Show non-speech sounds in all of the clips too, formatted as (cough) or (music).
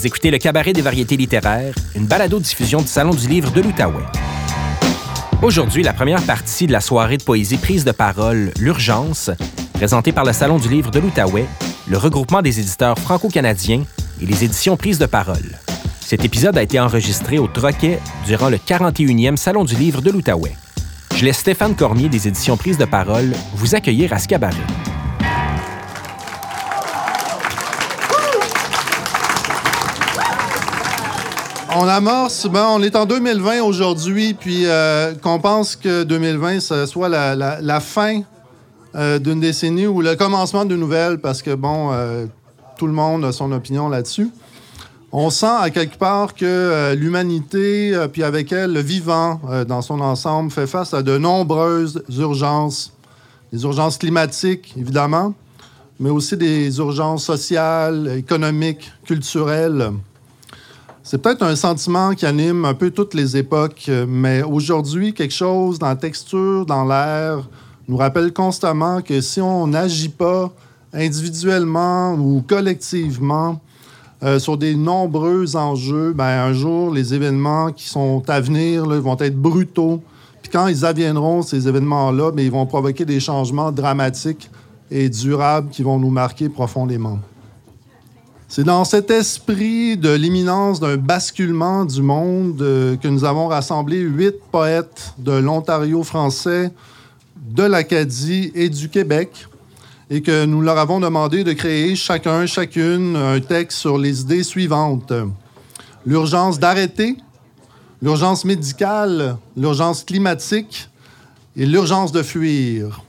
Vous écoutez le Cabaret des variétés littéraires, une balado-diffusion du Salon du livre de l'Outaouais. Aujourd'hui, la première partie de la soirée de poésie prise de parole, L'Urgence, présentée par le Salon du livre de l'Outaouais, le regroupement des éditeurs franco-canadiens et les éditions prises de parole. Cet épisode a été enregistré au Troquet durant le 41e Salon du livre de l'Outaouais. Je laisse Stéphane Cormier des éditions prises de parole vous accueillir à ce cabaret. On amorce, ben, on est en 2020 aujourd'hui, puis euh, qu'on pense que 2020, ce soit la, fin euh, d'une décennie ou le commencement d'une nouvelle, parce que, bon, euh, tout le monde a son opinion là-dessus. On sent à quelque part que l'humanité, puis avec elle, le vivant dans son ensemble, fait face à de nombreuses urgences. Les urgences climatiques, évidemment, mais aussi des urgences sociales, économiques, culturelles. C'est peut-être un sentiment qui anime un peu toutes les époques, euh, mais aujourd'hui, quelque chose dans la texture, dans l'air, nous rappelle constamment que si on n'agit pas individuellement ou collectivement euh, sur des nombreux enjeux, ben, un jour, les événements qui sont à venir vont être brutaux. Puis quand ils adviendront, ces événements-là, ben, ils vont provoquer des changements dramatiques et durables qui vont nous marquer profondément. C'est dans cet esprit de l'imminence d'un basculement du monde euh, que nous avons rassemblé huit poètes de l'Ontario français, de l'Acadie et du Québec, et que nous leur avons demandé de créer chacun, chacune, un texte sur les idées suivantes. L'urgence d'arrêter, l'urgence médicale, l'urgence climatique et l'urgence de fuir.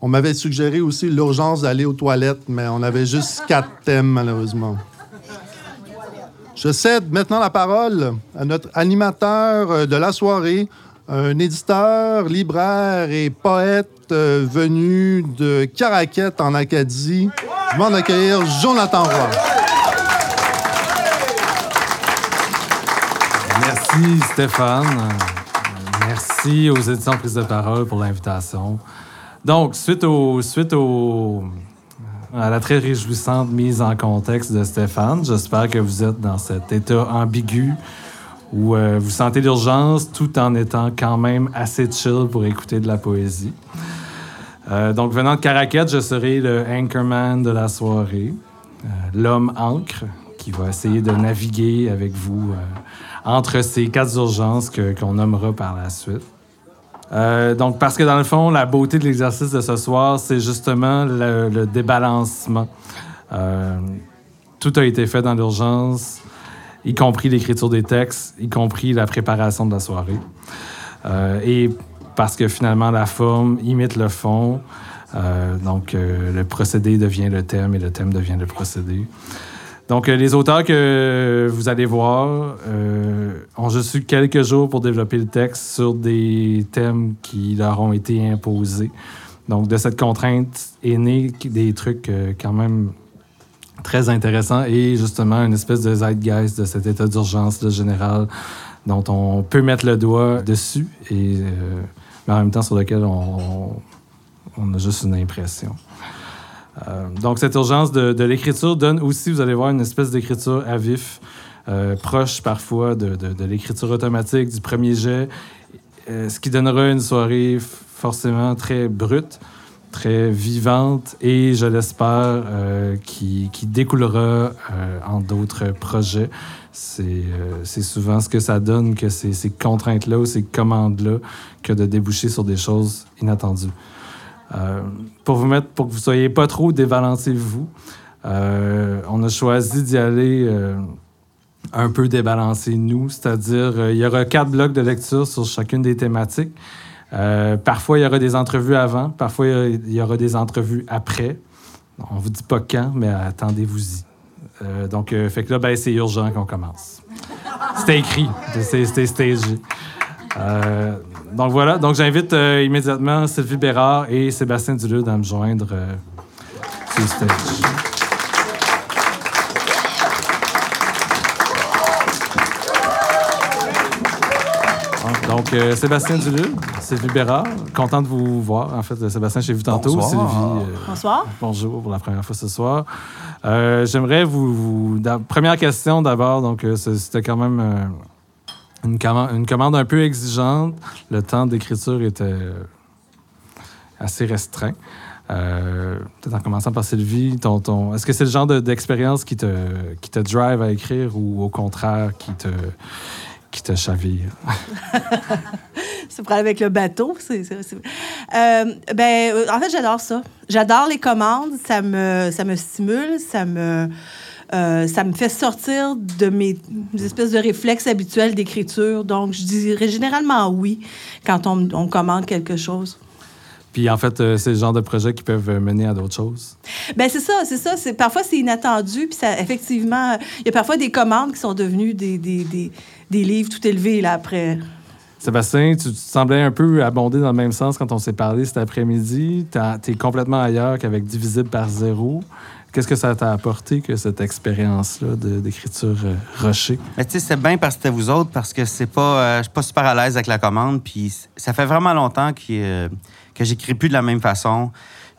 On m'avait suggéré aussi l'urgence d'aller aux toilettes, mais on avait juste quatre thèmes, malheureusement. Je cède maintenant la parole à notre animateur euh, de la soirée, un éditeur, libraire et poète euh, venu de Caraquette en Acadie. Je m'en accueillir Jonathan Roy. Merci Stéphane. Merci aux éditions Prise de parole pour l'invitation. Donc, suite, au, suite au, à la très réjouissante mise en contexte de Stéphane, j'espère que vous êtes dans cet état ambigu où euh, vous sentez l'urgence tout en étant quand même assez chill pour écouter de la poésie. Euh, donc, venant de Caraquette, je serai le anchorman de la soirée, euh, l'homme ancre qui va essayer de naviguer avec vous euh, entre ces quatre urgences qu'on nommera par la suite. Euh, donc, parce que dans le fond, la beauté de l'exercice de ce soir, c'est justement le, débalancement. Euh, tout a été fait dans l'urgence, y compris l'écriture des textes, y compris la préparation de la soirée. Euh, et parce que finalement, la forme imite le fond, donc le procédé devient le thème et le thème devient le procédé. Donc, euh, les auteurs que vous allez voir euh, ont juste eu quelques jours pour développer le texte sur des thèmes qui leur ont été imposés. Donc, de cette contrainte est né des trucs euh, quand même très intéressants et justement une espèce de zeitgeist de cet état d'urgence général dont on peut mettre le doigt dessus et mais en même temps sur lequel on a juste une impression. Euh, donc, cette urgence de, l'écriture donne aussi, vous allez voir, une espèce d'écriture à vif, euh, proche parfois de, l'écriture automatique, du premier jet, euh, ce qui donnera une soirée forcément très brute, très vivante et, je l'espère, qui, découlera en d'autres projets. C'est souvent ce que ça donne, que ces contraintes-là ou ces commandes-là, que de déboucher sur des choses inattendues. Euh, pour vous mettre, pour que vous soyez pas trop débalancés vous, euh, on a choisi d'y aller euh, un peu débalancé nous, c'est-à-dire il y aura quatre blocs de lecture sur chacune des thématiques. Parfois il y aura des entrevues avant, parfois il y aura des entrevues après. On vous dit pas quand, mais attendez-vous-y. Donc, euh, fait que là, ben, c'est urgent qu'on commence. C'était écrit, c'était stagé. Donc voilà, donc j'invite euh, immédiatement Sylvie Bérard et Sébastien Dulude à me joindre euh, sur le stage. Donc, euh, Sébastien Dulude, Sylvie Bérard, content de vous voir. En fait, Sébastien, j'ai vu tantôt. Bonsoir. Sylvie, euh, Bonsoir. bonjour pour la première fois ce soir. Euh, j'aimerais vous, Première question d'abord. Donc, c'était quand même euh, une, commande, une, commande, un peu exigeante. Le temps d'écriture était assez restreint. Peut-être en commençant par Sylvie, ton, ton... est-ce que c'est le genre d'expérience qui, te, qui te drive à écrire ou au contraire qui te, qui te chavire? (laughs) c'est pour avec le bateau. C'est, euh, ben, euh, en fait, j'adore ça. J'adore les commandes. Ça me, ça me stimule. Ça me, euh, ça me fait sortir de mes espèces de réflexes habituels d'écriture. Donc, je dirais généralement oui quand on, on commande quelque chose. Puis en fait, c'est le genre de projet qui peuvent mener à d'autres choses. Ben c'est ça, c'est ça. C'est, parfois, c'est inattendu. Puis ça, effectivement, il y a parfois des commandes qui sont devenues des, des, des, des livres tout élevés là, après. Sébastien, tu, te semblais un peu abondé dans le même sens quand on s'est parlé cet après-midi. Tu es complètement ailleurs qu'avec Divisible par zéro. Qu'est-ce que ça t'a apporté que cette expérience-là d'écriture euh, rocher? tu sais, c'est bien parce que c'était vous autres, parce que c'est pas, euh, je suis pas super à l'aise avec la commande. Puis ça fait vraiment longtemps que, euh, que j'écris plus de la même façon.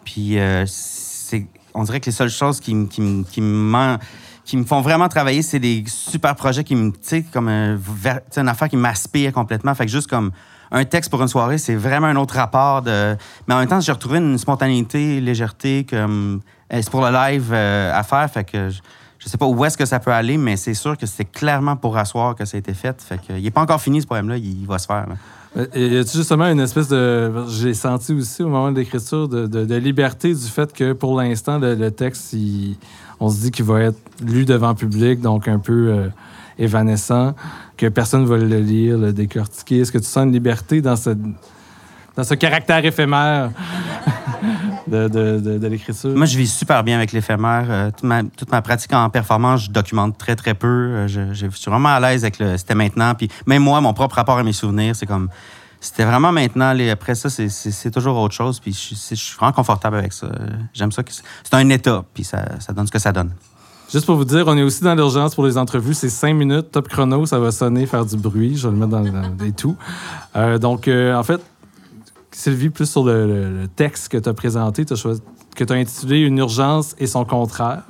Puis c'est, on dirait que les seules choses qui, qui, qui me qui me font vraiment travailler, c'est des super projets qui me, tu sais, comme un, une affaire qui m'aspire complètement. Fait que juste comme un texte pour une soirée, c'est vraiment un autre rapport. Mais en même temps, j'ai retrouvé une spontanéité, légèreté, comme euh, c'est pour le live euh, à faire. Fait que je, je sais pas où est-ce que ça peut aller, mais c'est sûr que c'est clairement pour asseoir que ça a été fait. Fait que il est pas encore fini ce poème-là, il, va se faire. Euh, y a justement une espèce de. J'ai senti aussi au moment de l'écriture de, liberté du fait que pour l'instant, le, texte, on se dit qu'il va être lu devant public, donc un peu euh, évanescent, que personne ne va le lire, le décortiquer. Est-ce que tu sens une liberté dans ce, dans ce caractère éphémère (laughs) de, de, l'écriture? Moi, je vis super bien avec l'éphémère. Euh, toute, ma, pratique en performance, je documente très, très peu. Euh, je, je suis vraiment à l'aise avec le c'était maintenant. Puis même moi, mon propre rapport à mes souvenirs, c'est comme c'était vraiment maintenant. Après ça, c'est toujours autre chose. Puis je, suis vraiment confortable avec ça. J'aime ça. C'est un état, puis ça, donne ce que ça donne. Juste pour vous dire, on est aussi dans l'urgence pour les entrevues. C'est cinq minutes, top chrono, ça va sonner, faire du bruit. Je vais le mettre dans, les tout. Euh, donc, euh, en fait, Sylvie, plus sur le, texte que tu as présenté, que tu as intitulé Une urgence et son contraire,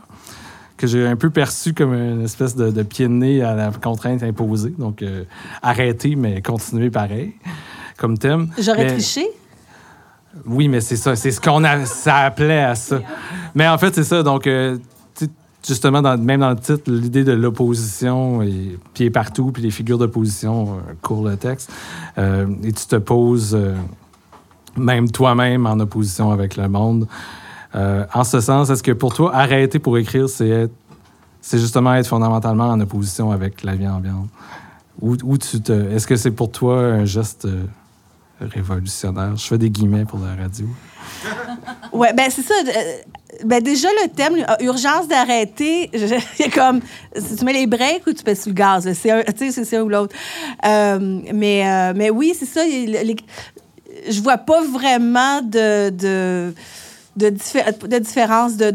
que j'ai un peu perçu comme une espèce de, pied de nez à la contrainte imposée. Donc, euh, arrêter, mais continuer pareil comme thème. J'aurais triché? Oui, mais c'est ça. C'est ce qu'on a. Ça appelait à ça. Mais en fait, c'est ça. Donc, euh, justement, même dans le titre, l'idée de l'opposition et pied partout, puis les figures d'opposition euh, courent le texte. Euh, et tu te poses même toi-même en opposition avec le monde. en ce sens, est-ce que pour toi, arrêter pour écrire, c'est c'est justement être fondamentalement en opposition avec la vie ambiante? Ou, tu te, est-ce que c'est pour toi un geste révolutionnaire? Je fais des guillemets pour la radio. Oui, ben c'est ça. Euh, ben déjà, le thème, urgence d'arrêter, c'est (laughs) comme, tu mets les breaks ou tu pèses sur le gaz. C'est un, un ou l'autre. Euh, mais, euh, mais oui, c'est ça. je vois pas vraiment de, de, de, différence de,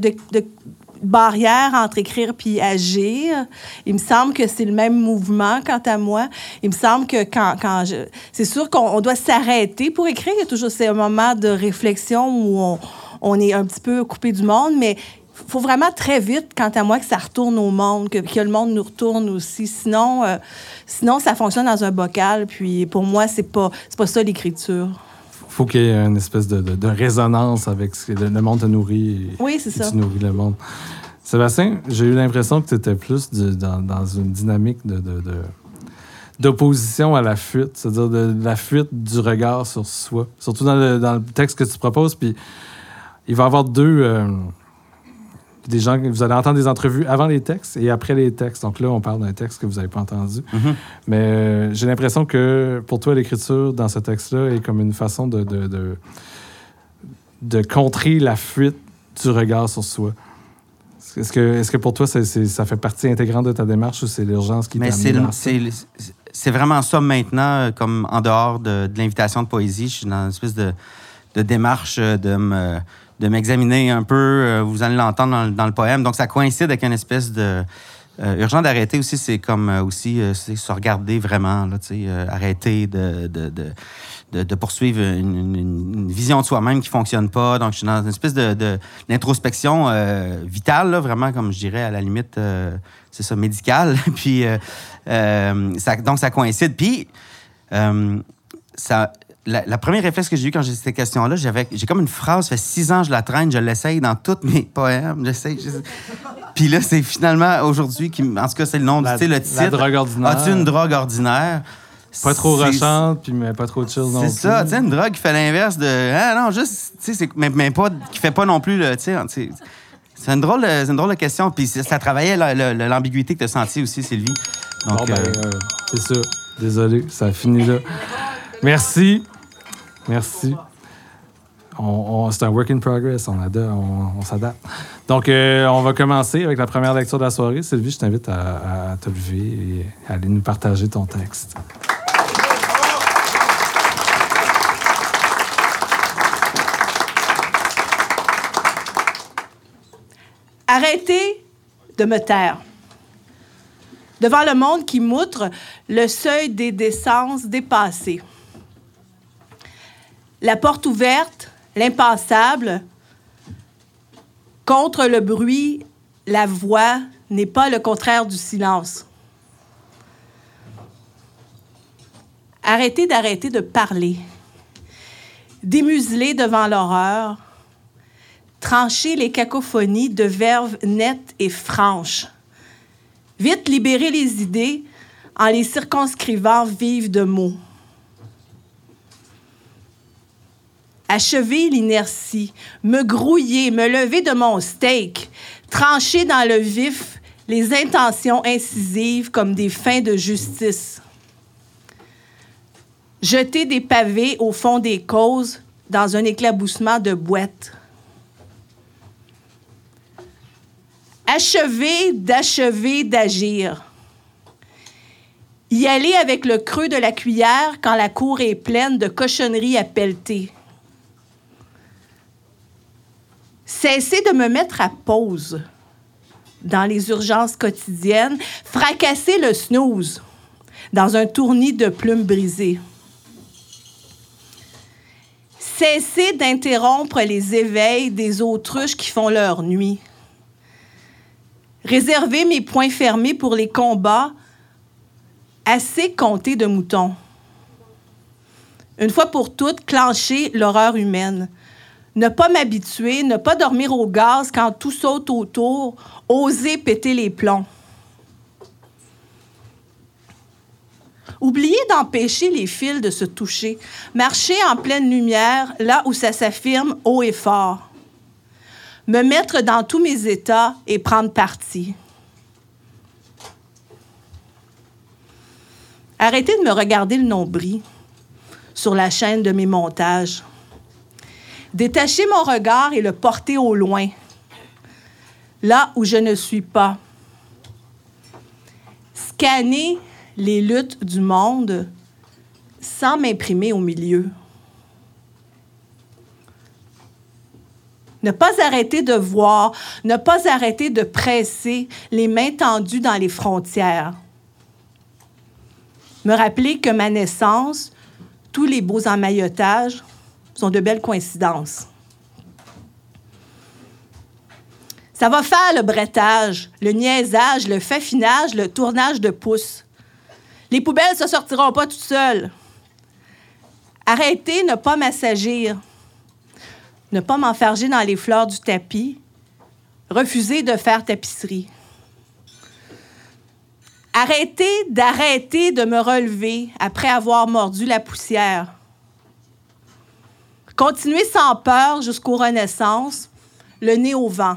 barrière entre écrire puis agir. Il me semble que c'est le même mouvement quant à moi. Il me semble que quand, quand je... C'est sûr qu'on doit s'arrêter pour écrire. Il y a toujours ces moments de réflexion où on, on est un petit peu coupé du monde, mais il faut vraiment très vite, quant à moi, que ça retourne au monde, que, que le monde nous retourne aussi. Sinon, euh, sinon, ça fonctionne dans un bocal. Puis pour moi, c'est pas, pas ça l'écriture faut qu'il y ait une espèce de, de, résonance avec ce que le, monde te nourrit. Et, oui, c'est ça. Tu nourris le monde. Sébastien, j'ai eu l'impression que tu étais plus dans, dans, une dynamique de, d'opposition à la fuite, c'est-à-dire de, la fuite du regard sur soi. Surtout dans le, dans le texte que tu proposes. Puis il va y avoir deux. Euh, des gens, vous allez entendre des entrevues avant les textes et après les textes. Donc là, on parle d'un texte que vous n'avez pas entendu. Mm-hmm. Mais euh, j'ai l'impression que pour toi, l'écriture dans ce texte-là est comme une façon de, de, de, contrer la fuite du regard sur soi. Est-ce que, est que pour toi, ça fait partie intégrante de ta démarche ou c'est l'urgence qui t'a c'est vraiment ça maintenant, comme en dehors de, de l'invitation de poésie. Je suis dans une espèce de, de démarche de me de m'examiner un peu. Euh, vous allez l'entendre dans, le poème. Donc, ça coïncide avec une espèce de, euh, urgent d'arrêter aussi, c'est comme euh, aussi se regarder vraiment, là, arrêter de, de, de, poursuivre une, vision de soi-même qui fonctionne pas. Donc, je suis dans une espèce de, d'introspection vitale, là, vraiment, comme je dirais, à la limite, c'est ça, médicale. (laughs) Puis, donc, ça coïncide. Puis, ça, la, la première réflexe que j'ai eu quand j'ai cette question-là, j'avais, j'ai comme une phrase, ça fait six ans que je la traîne, je l'essaye dans tous mes (laughs) poèmes, j'essaye. Puis là, c'est finalement aujourd'hui, qui, en tout cas, c'est le nom, La- du- sais, le la titre. drogue ordinaire. As-tu une drogue ordinaire? Pas trop C'est- rushante, puis mais pas trop chill non C'est plus. ça, tu sais, une drogue qui fait l'inverse de. Ah non, juste, tu sais, c'est- mais, mais pas, qui fait pas non plus, le, tu sais, c'est une drôle, de- c'est une drôle de question. Puis ça, travaillait la- la- la- l'ambiguïté que tu as sentie aussi, Sylvie. Donc, Bon, ben, euh, euh, c'est ça. Désolé, ça a fini là. Merci. Merci. C'est un work in progress, on, ada- on, on s'adapte. Donc, euh, on va commencer avec la première lecture de la soirée. Sylvie, je t'invite à, à te lever et à aller nous partager ton texte. Arrêtez de me taire. Devant le monde qui moutre le seuil des décences dépassé. La porte ouverte, l'impassable. Contre le bruit, la voix n'est pas le contraire du silence. Arrêtez d'arrêter de parler. Démuseler devant l'horreur, trancher les cacophonies de verve nettes et franches. Vite libérer les idées en les circonscrivant vives de mots. Achever l'inertie, me grouiller, me lever de mon steak, trancher dans le vif les intentions incisives comme des fins de justice. Jeter des pavés au fond des causes dans un éclaboussement de boîtes. achever d'achever d'agir. Y aller avec le creux de la cuillère quand la cour est pleine de cochonneries à pelleter. Cesser de me mettre à pause dans les urgences quotidiennes, fracasser le snooze dans un tournis de plumes brisées. Cesser d'interrompre les éveils des autruches qui font leur nuit réserver mes poings fermés pour les combats, assez comptés de moutons. Une fois pour toutes, clencher l'horreur humaine. Ne pas m'habituer, ne pas dormir au gaz quand tout saute autour, oser péter les plombs. Oublier d'empêcher les fils de se toucher. Marcher en pleine lumière, là où ça s'affirme haut et fort me mettre dans tous mes états et prendre parti. Arrêtez de me regarder le nombril sur la chaîne de mes montages. Détachez mon regard et le porter au loin, là où je ne suis pas. Scanner les luttes du monde sans m'imprimer au milieu. Ne pas arrêter de voir, ne pas arrêter de presser les mains tendues dans les frontières. Me rappeler que ma naissance, tous les beaux emmaillotages sont de belles coïncidences. Ça va faire le brettage, le niaisage, le faffinage, le tournage de pouces. Les poubelles se sortiront pas toutes seules. Arrêtez ne pas m'assagir ne pas m'enfarger dans les fleurs du tapis, refuser de faire tapisserie. Arrêtez d'arrêter de me relever après avoir mordu la poussière. Continuer sans peur jusqu'aux renaissances, le nez au vent.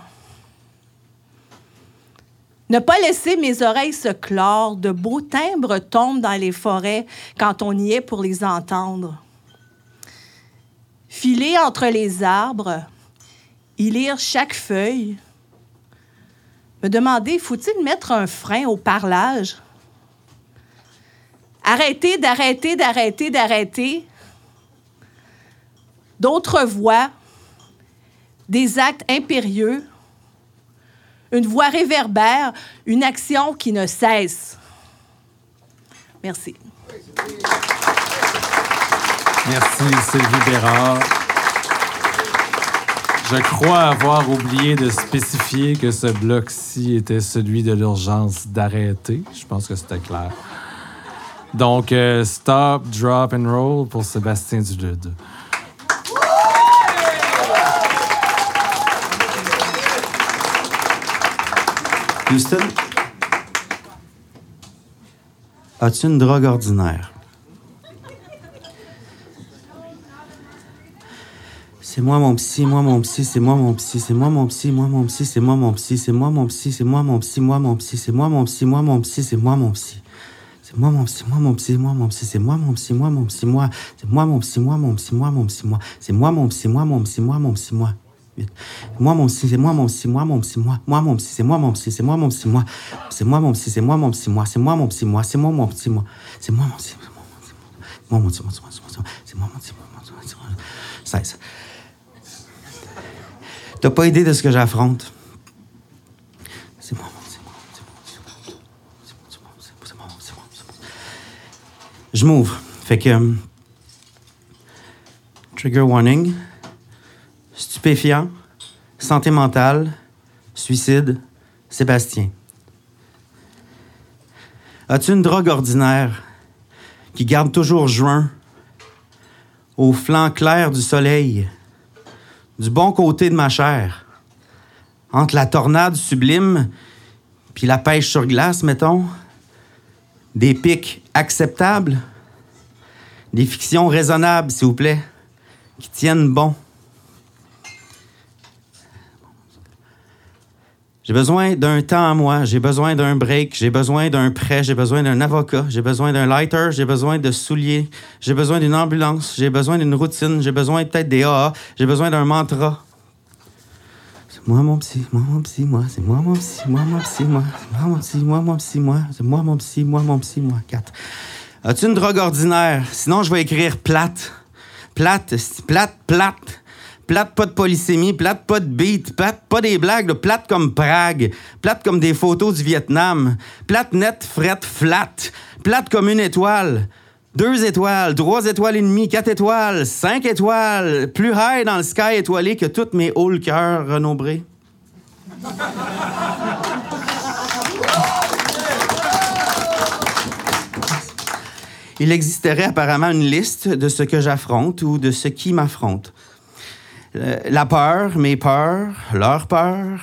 Ne pas laisser mes oreilles se clore, de beaux timbres tombent dans les forêts quand on y est pour les entendre filer entre les arbres, y lire chaque feuille, me demander faut-il mettre un frein au parlage? Arrêter d'arrêter, d'arrêter, d'arrêter. D'autres voix, des actes impérieux, une voix réverbère, une action qui ne cesse. Merci. Merci, Sylvie Bérard. Je crois avoir oublié de spécifier que ce bloc-ci était celui de l'urgence d'arrêter. Je pense que c'était clair. Donc, euh, stop, drop and roll pour Sébastien Dulude. Houston, as-tu une drogue ordinaire? C'est moi mon psy, moi mon psy, c'est moi mon psy, c'est moi mon psy, moi mon psy, c'est moi mon psy, c'est moi mon psy, c'est moi mon psy, moi mon psy, c'est moi mon psy, moi mon psy, c'est moi mon psy. C'est moi mon psy, moi mon psy, moi mon psy, c'est moi mon psy, moi mon psy, moi, c'est moi mon psy, moi mon psy, moi mon psy, moi, c'est moi mon psy, moi mon psy, moi mon psy, moi. Moi, mon psy, c'est moi, mon psy, moi, mon psy, moi. Moi, mon psy, c'est moi, mon psy, c'est moi, mon psy, moi. C'est moi, mon psy, c'est moi, mon psy, moi. C'est moi, mon psy, moi. C'est moi, mon psy, moi. C'est moi, mon psy, moi, mon psy, moi. C'est moi, mon psy, moi. C'est 16. T'as pas idée de ce que j'affronte. C'est moi, mon psy, moi. C'est moi, mon psy, moi. Je m'ouvre. Fait que. Trigger warning. Stupéfiant. Santé mentale. Suicide. Sébastien. As-tu une drogue ordinaire qui garde toujours juin au flanc clair du soleil? du bon côté de ma chair. Entre la tornade sublime puis la pêche sur glace, mettons. Des pics acceptables. Des fictions raisonnables, s'il vous plaît, qui tiennent bon? J'ai besoin d'un temps à moi, j'ai besoin d'un break, j'ai besoin d'un prêt, j'ai besoin d'un avocat, j'ai besoin d'un lighter, j'ai besoin de souliers, j'ai besoin d'une ambulance, j'ai besoin d'une routine, j'ai besoin peut-être des AA, j'ai besoin d'un mantra. C'est moi mon psy, moi mon psy, moi, c'est moi mon psy, moi mon psy, moi, c'est moi mon psy, moi mon psy, moi, c'est moi mon psy, moi mon psy, moi, quatre. As-tu une drogue ordinaire? Sinon, je vais écrire plate. Plate, plate, plate. Plate, pas de polysémie, plate, pas de beat, plate, pas des blagues, plate comme Prague, plate comme des photos du Vietnam, plate net, frette, flat, plate comme une étoile, deux étoiles, trois étoiles et demie, quatre étoiles, cinq étoiles, plus high dans le sky étoilé que toutes mes hauts cœurs renombrés. Il existerait apparemment une liste de ce que j'affronte ou de ce qui m'affronte. Euh, la peur, mes peurs, leur peur,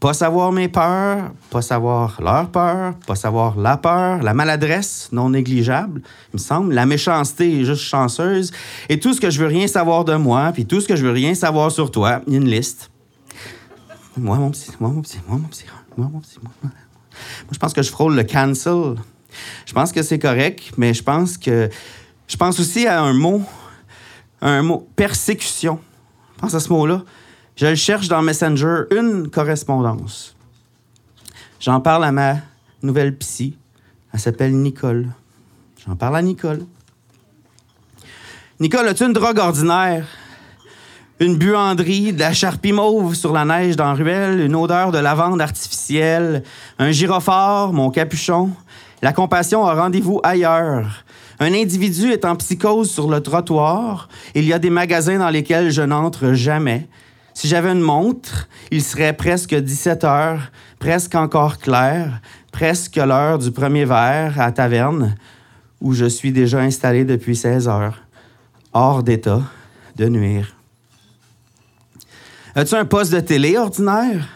pas savoir mes peurs, pas savoir leur peur, pas savoir la peur, la maladresse non négligeable, il me semble, la méchanceté juste chanceuse, et tout ce que je veux rien savoir de moi, puis tout ce que je veux rien savoir sur toi, il y a une liste. Moi, mon petit, moi, mon petit, moi, mon petit, moi, mon petit, moi. Moi, je pense que je frôle le cancel. Je pense que c'est correct, mais je pense que. Je pense aussi à un mot, un mot, persécution. Pense à ce mot-là. Je le cherche dans Messenger, une correspondance. J'en parle à ma nouvelle psy. Elle s'appelle Nicole. J'en parle à Nicole. Nicole, as-tu une drogue ordinaire? Une buanderie, de la charpie mauve sur la neige dans ruelle, une odeur de lavande artificielle, un gyrophare, mon capuchon. La compassion a rendez-vous ailleurs. Un individu est en psychose sur le trottoir. Il y a des magasins dans lesquels je n'entre jamais. Si j'avais une montre, il serait presque 17 heures, presque encore clair, presque l'heure du premier verre à taverne, où je suis déjà installé depuis 16 heures, hors d'état de nuire. As-tu un poste de télé ordinaire?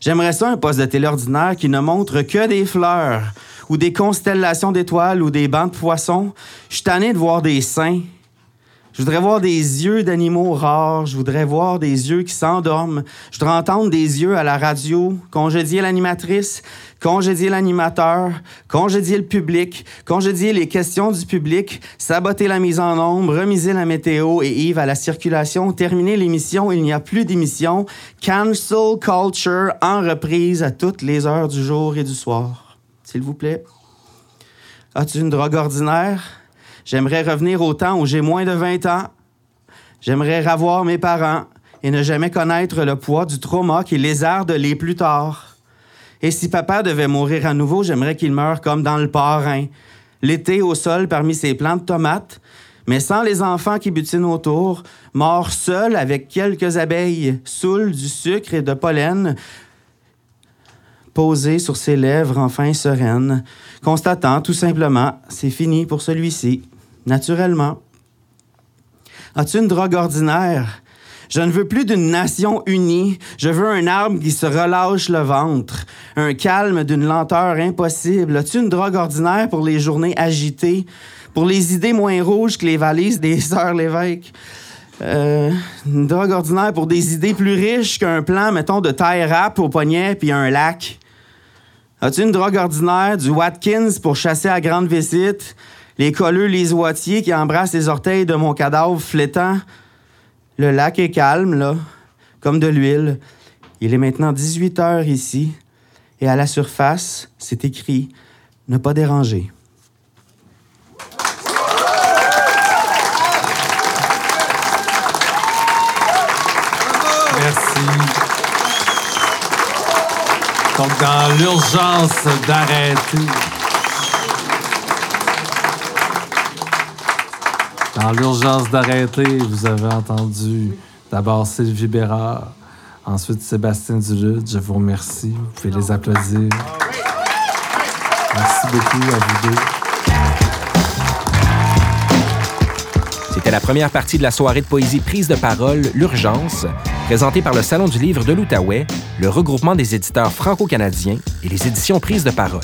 J'aimerais ça, un poste de télé ordinaire qui ne montre que des fleurs, ou des constellations d'étoiles, ou des bancs de poissons. Je suis tanné de voir des seins. Je voudrais voir des yeux d'animaux rares. Je voudrais voir des yeux qui s'endorment. Je voudrais entendre des yeux à la radio, congédier l'animatrice, congédier l'animateur, congédier le public, congédier les questions du public, saboter la mise en ombre, remiser la météo et Yves à la circulation, terminer l'émission, il n'y a plus d'émission, cancel culture en reprise à toutes les heures du jour et du soir. S'il vous plaît. As-tu une drogue ordinaire? J'aimerais revenir au temps où j'ai moins de 20 ans. J'aimerais ravoir mes parents et ne jamais connaître le poids du trauma qui lézarde les plus tard. Et si papa devait mourir à nouveau, j'aimerais qu'il meure comme dans le parrain. L'été au sol parmi ses plants de tomates, mais sans les enfants qui butinent autour, mort seul avec quelques abeilles, saoules du sucre et de pollen, posées sur ses lèvres enfin sereines, constatant tout simplement, c'est fini pour celui-ci, naturellement. As-tu une drogue ordinaire? Je ne veux plus d'une nation unie. Je veux un arbre qui se relâche le ventre. Un calme d'une lenteur impossible. As-tu une drogue ordinaire pour les journées agitées? Pour les idées moins rouges que les valises des (laughs) sœurs l'évêque? Euh, une drogue ordinaire pour des idées plus riches qu'un plan, mettons, de taille rap au poignet puis un lac. As-tu une drogue ordinaire, du Watkins pour chasser à grande visite, les colleux, les oitiers qui embrassent les orteils de mon cadavre flétant? Le lac est calme, là, comme de l'huile. Il est maintenant 18 heures ici, et à la surface, c'est écrit Ne pas déranger. Donc, dans l'urgence d'arrêter. Dans l'urgence d'arrêter, vous avez entendu d'abord Sylvie Bérard, ensuite Sébastien Duluth. Je vous remercie. Vous pouvez les applaudir. Merci beaucoup à vous deux. C'était la première partie de la soirée de poésie prise de parole L'Urgence, présentée par le Salon du livre de l'Outaouais, le regroupement des éditeurs franco-canadiens et les éditions prises de parole.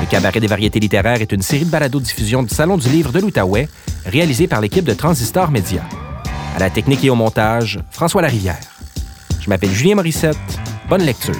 Le Cabaret des variétés littéraires est une série de balados-diffusion du Salon du livre de l'Outaouais, réalisée par l'équipe de Transistor Média. À la technique et au montage, François Larivière. Je m'appelle Julien Morissette. Bonne lecture.